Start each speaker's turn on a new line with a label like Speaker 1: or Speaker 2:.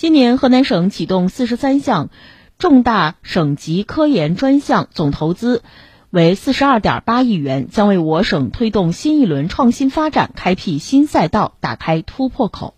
Speaker 1: 今年河南省启动四十三项重大省级科研专项，总投资为四十二点八亿元，将为我省推动新一轮创新发展开辟新赛道，打开突破口。